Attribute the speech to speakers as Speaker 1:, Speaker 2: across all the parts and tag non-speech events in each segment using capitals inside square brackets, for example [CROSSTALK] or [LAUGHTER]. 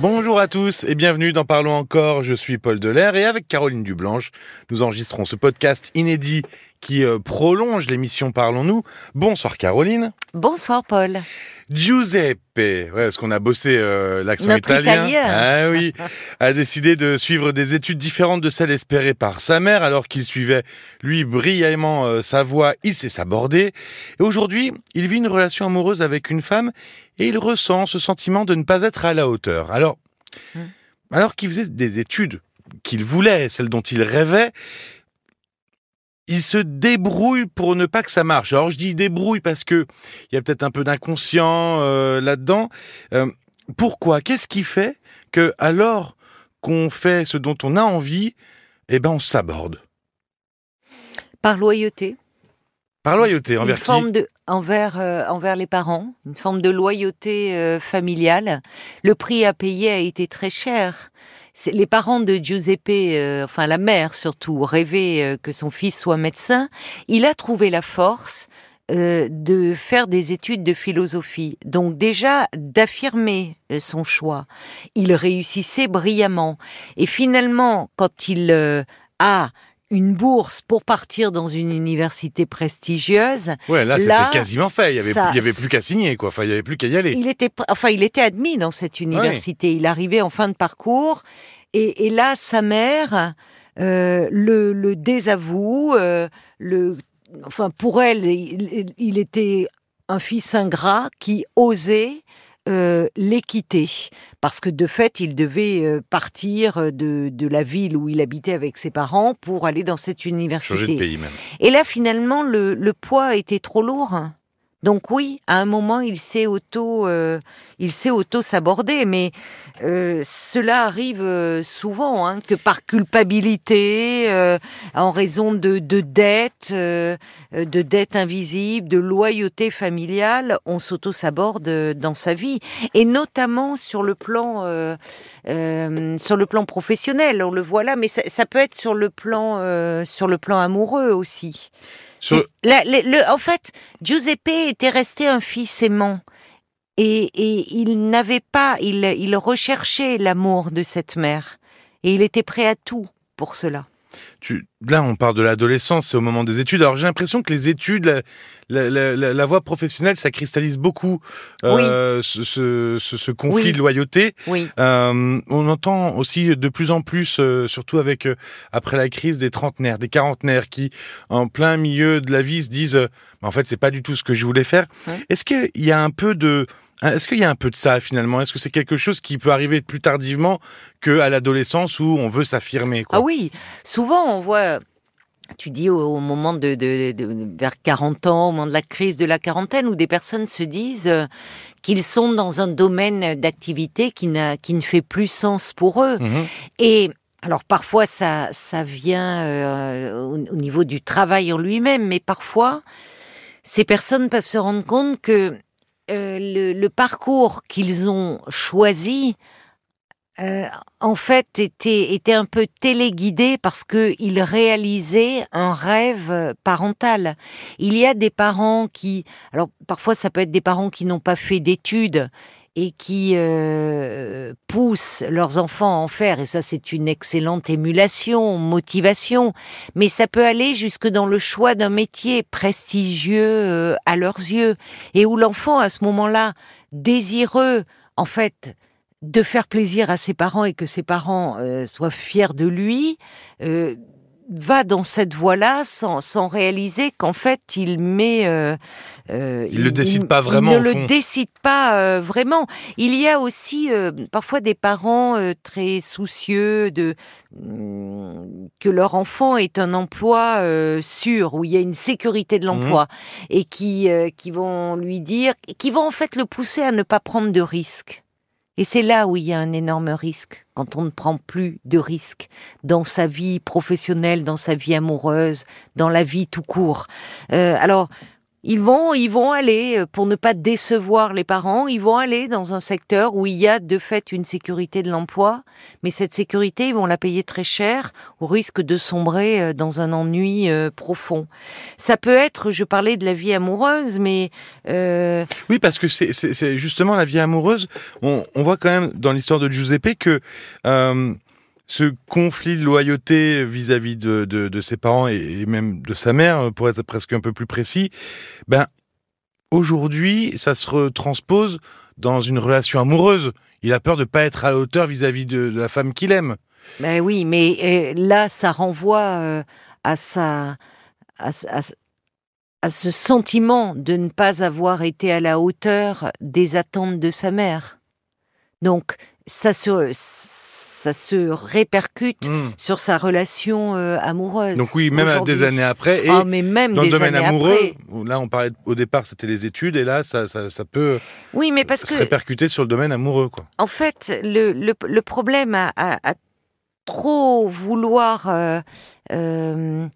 Speaker 1: Bonjour à tous et bienvenue dans Parlons encore. Je suis Paul Delair et avec Caroline Dublanche, nous enregistrons ce podcast inédit qui euh, prolonge l'émission Parlons-nous. Bonsoir Caroline.
Speaker 2: Bonsoir Paul.
Speaker 1: Giuseppe, ouais, est-ce qu'on a bossé euh, l'accent italien, Ah oui, [LAUGHS] a décidé de suivre des études différentes de celles espérées par sa mère, alors qu'il suivait lui brillamment euh, sa voie, il s'est sabordé. Et aujourd'hui, il vit une relation amoureuse avec une femme et il ressent ce sentiment de ne pas être à la hauteur. Alors, hmm. alors qu'il faisait des études qu'il voulait, celles dont il rêvait, il se débrouille pour ne pas que ça marche. Alors je dis débrouille parce que il y a peut-être un peu d'inconscient euh, là-dedans. Euh, pourquoi? Qu'est-ce qui fait que alors qu'on fait ce dont on a envie, eh ben on s'aborde?
Speaker 2: Par loyauté.
Speaker 1: Par loyauté envers
Speaker 2: une forme De, envers euh, envers les parents, une forme de loyauté familiale. Le prix à payer a été très cher les parents de Giuseppe, euh, enfin la mère surtout, rêvaient euh, que son fils soit médecin. Il a trouvé la force euh, de faire des études de philosophie. Donc déjà d'affirmer son choix. Il réussissait brillamment. Et finalement, quand il a une bourse pour partir dans une université prestigieuse.
Speaker 1: Ouais, là, c'était quasiment fait. Il y avait, avait plus qu'à signer, quoi. Enfin, il y avait plus qu'à y aller.
Speaker 2: Il était, enfin, il était admis dans cette université. Il arrivait en fin de parcours, et, là, sa mère euh, le, désavoue. Euh, le, enfin, pour elle, il, était un fils ingrat qui osait euh, les quitter, parce que de fait, il devait euh, partir de, de, la ville où il habitait avec ses parents pour aller dans cette université.
Speaker 1: Changer de pays même.
Speaker 2: Et là, finalement, le, le poids était trop lourd. Donc oui, à un moment, il s'est auto, euh, il s'est auto s'aborder, mais euh, cela arrive euh, souvent, hein, que par culpabilité, en raison de, de dettes, de dettes invisibles, de loyauté familiale, on s'auto s'aborde dans sa vie, et notamment sur le plan, sur le plan professionnel. On le voit là, mais ça, ça peut être sur le plan, sur le plan amoureux aussi en fait, Giuseppe était resté un fils aimant. Et, il n'avait pas, il, il recherchait l'amour de cette mère. Et il était prêt à tout pour cela
Speaker 1: là, on parle de l'adolescence, c'est au moment des études. Alors j'ai l'impression que les études, la, voie professionnelle, ça cristallise beaucoup euh, ce, conflit de loyauté. Euh, on entend aussi de plus en plus, euh, surtout avec après la crise des trentenaires, des quarantenaires, qui en plein milieu de la vie se disent, en fait, c'est pas du tout ce que je voulais faire. Est-ce qu'il y a un peu de Hein, est-ce qu'il y a un peu de ça finalement? Est-ce que c'est quelque chose qui peut arriver plus tardivement qu'à l'adolescence où on veut s'affirmer
Speaker 2: Ah oui, souvent on voit tu dis au, moment de, vers 40 ans, au moment de la crise de la quarantaine, où des personnes se disent euh, qu'ils sont dans un domaine d'activité qui, qui ne fait plus sens pour eux. Mmh Et alors parfois ça, ça vient euh, au, niveau du travail en lui-même, mais parfois ces personnes peuvent se rendre compte que euh, le, parcours qu'ils ont choisi, euh, en fait, était, était un peu téléguidé parce qu'ils réalisaient un rêve parental. Il y a des parents qui, alors parfois ça peut être des parents qui n'ont pas fait d'études et qui euh, poussent leurs enfants à en faire, et ça c'est une excellente émulation, motivation, mais ça peut aller jusque dans le choix d'un métier prestigieux euh, à leurs yeux, et où l'enfant à ce moment-là, désireux en fait de faire plaisir à ses parents et que ses parents euh, soient fiers de lui, va dans cette voie-là sans, sans réaliser qu'en fait il met. Euh,
Speaker 1: euh il ne le décide pas vraiment.
Speaker 2: Il ne le décide pas euh, vraiment. Il y a aussi euh, parfois des parents très soucieux de mm, que leur enfant ait un emploi sûr où il y a une sécurité de l'emploi mmh. et qui qui vont lui dire, qui vont en fait le pousser à ne pas prendre de risques. Et c'est là où il y a un énorme risque, quand on ne prend plus de risques dans sa vie professionnelle, dans sa vie amoureuse, dans la vie tout court. Euh, alors, ils vont, ils vont aller, euh, pour ne pas décevoir les parents, ils vont aller dans un secteur où il y a de fait une sécurité de l'emploi, mais cette sécurité, ils vont la payer très cher au risque de sombrer euh, dans un ennui euh, profond. Ça peut être, je parlais de la vie amoureuse, mais...
Speaker 1: Oui, parce que c'est justement la vie amoureuse, on, voit quand même dans l'histoire de Giuseppe que ce conflit de loyauté vis-à-vis de, ses parents et, même de sa mère, pour être presque un peu plus précis, ben aujourd'hui, ça se retranspose dans une relation amoureuse. Il a peur de ne pas être à la hauteur vis-à-vis de, la femme qu'il aime.
Speaker 2: Ben oui, mais euh, là, ça renvoie euh, à sa, à, ce sentiment de ne pas avoir été à la hauteur des attentes de sa mère. Donc, ça se ça se répercute hmm. sur sa relation euh, amoureuse.
Speaker 1: Donc oui, même des années après.
Speaker 2: Et ah, mais même dans le domaine amoureux,
Speaker 1: là on parlait au départ c'était les études et là ça, ça, peut
Speaker 2: oui, mais parce
Speaker 1: se répercuter sur le domaine amoureux. Quoi.
Speaker 2: En fait, le, le, problème à, trop vouloir... Euh, euh,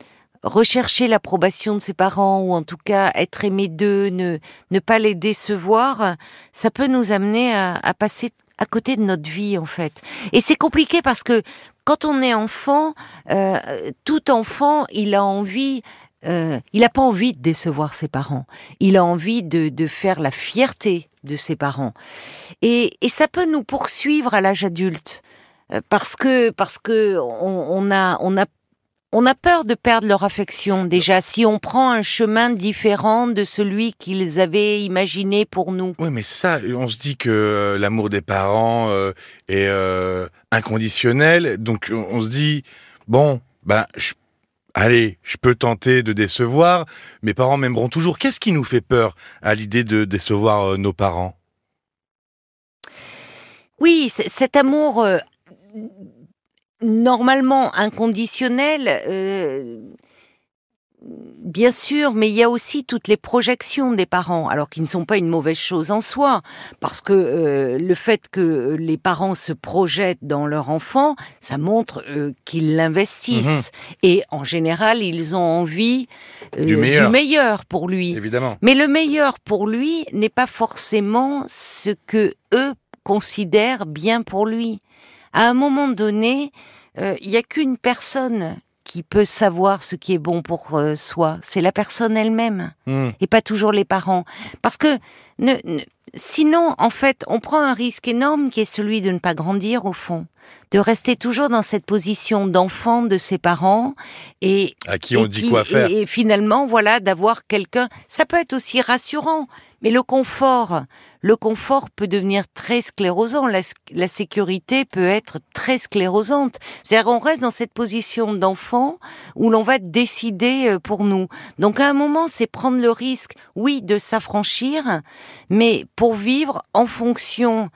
Speaker 2: rechercher l'approbation de ses parents ou en tout cas être aimé d'eux, ne, ne pas les décevoir, ça peut nous amener à, à passer à côté de notre vie en fait. Et c'est compliqué parce que quand on est enfant, euh, tout enfant, il a envie euh, il n'a pas envie de décevoir ses parents. Il a envie de, faire la fierté de ses parents. Et, et ça peut nous poursuivre à l'âge adulte euh, parce que parce que on, on, a on a on a peur de perdre leur affection déjà si on prend un chemin différent de celui qu'ils avaient imaginé pour nous.
Speaker 1: Oui, mais c'est ça. On se dit que euh, l'amour des parents euh, est euh, inconditionnel, donc on se dit bon, ben, allez, je peux tenter de décevoir. Mes parents m'aimeront toujours. Qu'est-ce qui nous fait peur à l'idée de décevoir nos parents?
Speaker 2: Oui, cet amour normalement inconditionnel, euh, bien sûr, mais il y a aussi toutes les projections des parents, alors qui ne sont pas une mauvaise chose en soi, parce que euh, le fait que les parents se projettent dans leur enfant, ça montre euh, qu'ils l'investissent. Et en général, ils ont envie du meilleur. pour lui.
Speaker 1: Évidemment.
Speaker 2: Mais le meilleur pour lui n'est pas forcément ce que eux considèrent bien pour lui à un moment donné, euh, il n'y a qu'une personne qui peut savoir ce qui est bon pour euh, soi, c'est la personne elle-même, hmm. et pas toujours les parents. Parce que sinon, en fait, on prend un risque énorme qui est celui de ne pas grandir au fond, de rester toujours dans cette position d'enfant de ses parents et
Speaker 1: à qui on dit quoi faire.
Speaker 2: et finalement, voilà, d'avoir quelqu'un. Ça peut être aussi rassurant, mais le confort, le confort peut devenir très sclérosant. La, sécurité peut être très sclérosante. C'est-à-dire, on reste dans cette position d'enfant où l'on va décider euh, pour nous. Donc, à un moment, c'est prendre le risque, oui, de s'affranchir, mais pour vivre en fonction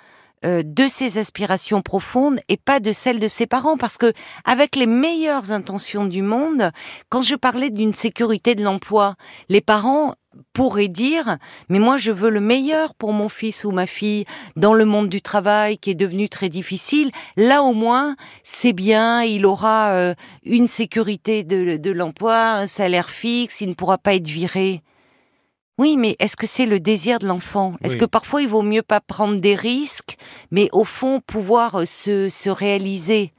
Speaker 2: euh, de ses aspirations profondes et pas de celles de ses parents. Parce que avec les meilleures intentions du monde quand je parlais d'une sécurité de l'emploi les parents pourrait dire mais moi je veux le meilleur pour mon fils ou ma fille dans le monde du travail qui est devenu très difficile. Là au moins c'est bien il aura euh, une sécurité de, de l'emploi un salaire fixe il ne pourra pas être viré oui, mais est-ce que c'est le désir de l'enfant? Est-ce que parfois il vaut mieux pas prendre des risques, mais au fond pouvoir euh, se, se réaliser?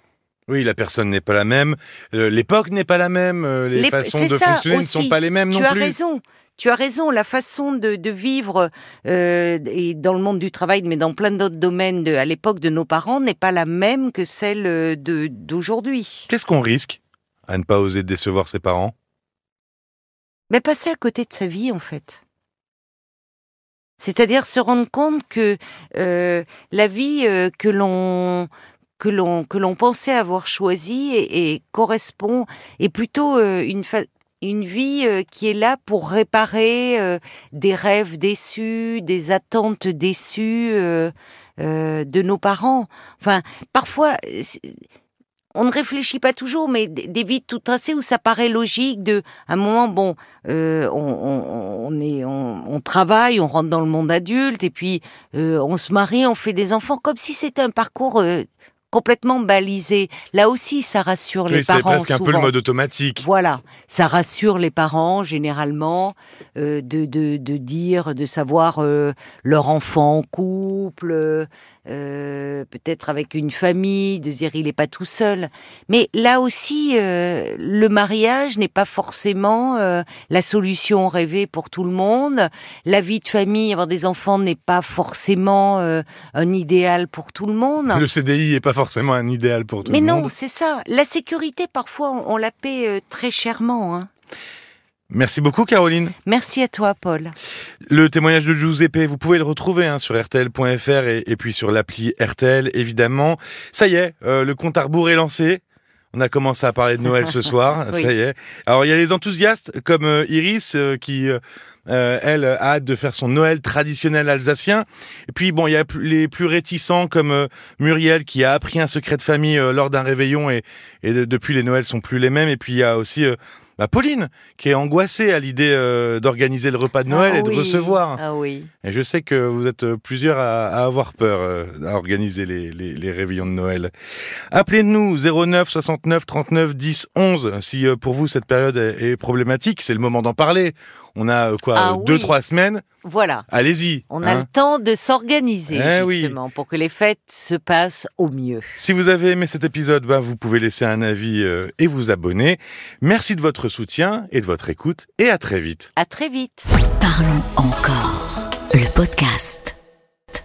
Speaker 1: Oui, la personne n'est pas la même, euh, l'époque n'est pas la même, les, façons de fonctionner ne sont pas les mêmes non
Speaker 2: plus.
Speaker 1: Tu
Speaker 2: as raison, tu as raison, la façon de, vivre euh, et dans le monde du travail, mais dans plein d'autres domaines de, à l'époque de nos parents, n'est pas la même que celle euh, de, d'aujourd'hui.
Speaker 1: Qu'est-ce qu'on risque à ne pas oser décevoir ses parents?
Speaker 2: Mais passer à côté de sa vie, en fait. C'est-à-dire se rendre compte que euh, la vie que l'on que l'on que l'on pensait avoir choisie et, correspond est plutôt une, une vie euh, qui est là pour réparer euh, des rêves déçus, des attentes déçues euh, de nos parents. Enfin, parfois, on ne réfléchit pas toujours, mais des vies tout tracées où ça paraît logique de, à un moment, bon, on, est, on, travaille, on rentre dans le monde adulte, et puis on se marie, on fait des enfants, comme si c'était un parcours complètement balisé. Là aussi, ça rassure les parents.
Speaker 1: C'est presque un peu le mode automatique.
Speaker 2: Voilà, ça rassure les parents généralement euh, de, de, de, dire, de savoir euh, leur enfant en couple, euh, peut-être avec une famille, de dire il n'est pas tout seul. Mais là aussi, le mariage n'est pas forcément la solution rêvée pour tout le monde. La vie de famille, avoir des enfants n'est pas forcément un idéal pour tout le monde.
Speaker 1: Le CDI n'est pas forcément un idéal pour tout le
Speaker 2: monde.
Speaker 1: Mais
Speaker 2: non, c'est ça. La sécurité, parfois, on, la paie euh, très chèrement. Hein.
Speaker 1: Merci beaucoup Caroline.
Speaker 2: Merci à toi Paul.
Speaker 1: Le témoignage de Giuseppe, vous pouvez le retrouver hein, sur rtl.fr et, puis sur l'appli RTL évidemment. Ça y est, euh, le compte à rebours est lancé. On a commencé à parler de Noël ce soir, [LAUGHS] ça y est. Alors il y a les enthousiastes comme euh, Iris euh, qui, elle, a hâte de faire son Noël traditionnel alsacien. Et puis bon, il y a les plus réticents comme Muriel qui a appris un secret de famille lors d'un réveillon et, et depuis les Noëls sont plus les mêmes. Et puis il y a aussi bah, Pauline, qui est angoissée à l'idée euh, d'organiser le repas de Noël
Speaker 2: ah
Speaker 1: et de recevoir.
Speaker 2: Ah oui.
Speaker 1: Et je sais que vous êtes euh, plusieurs à, avoir peur euh, à organiser les, les, réveillons de Noël. Appelez-nous 09 69 39 10 11 si pour vous cette période est problématique. C'est le moment d'en parler. On a euh, quoi, ah deux, trois semaines
Speaker 2: Voilà.
Speaker 1: Allez-y.
Speaker 2: On a
Speaker 1: hein.
Speaker 2: le temps de s'organiser, eh justement, pour que les fêtes se passent au mieux.
Speaker 1: Si vous avez aimé cet épisode, bah, vous pouvez laisser un avis euh, et vous abonner. Merci de soutien et de votre écoute, et à très vite.
Speaker 2: À très vite.
Speaker 3: Parlons encore, le podcast.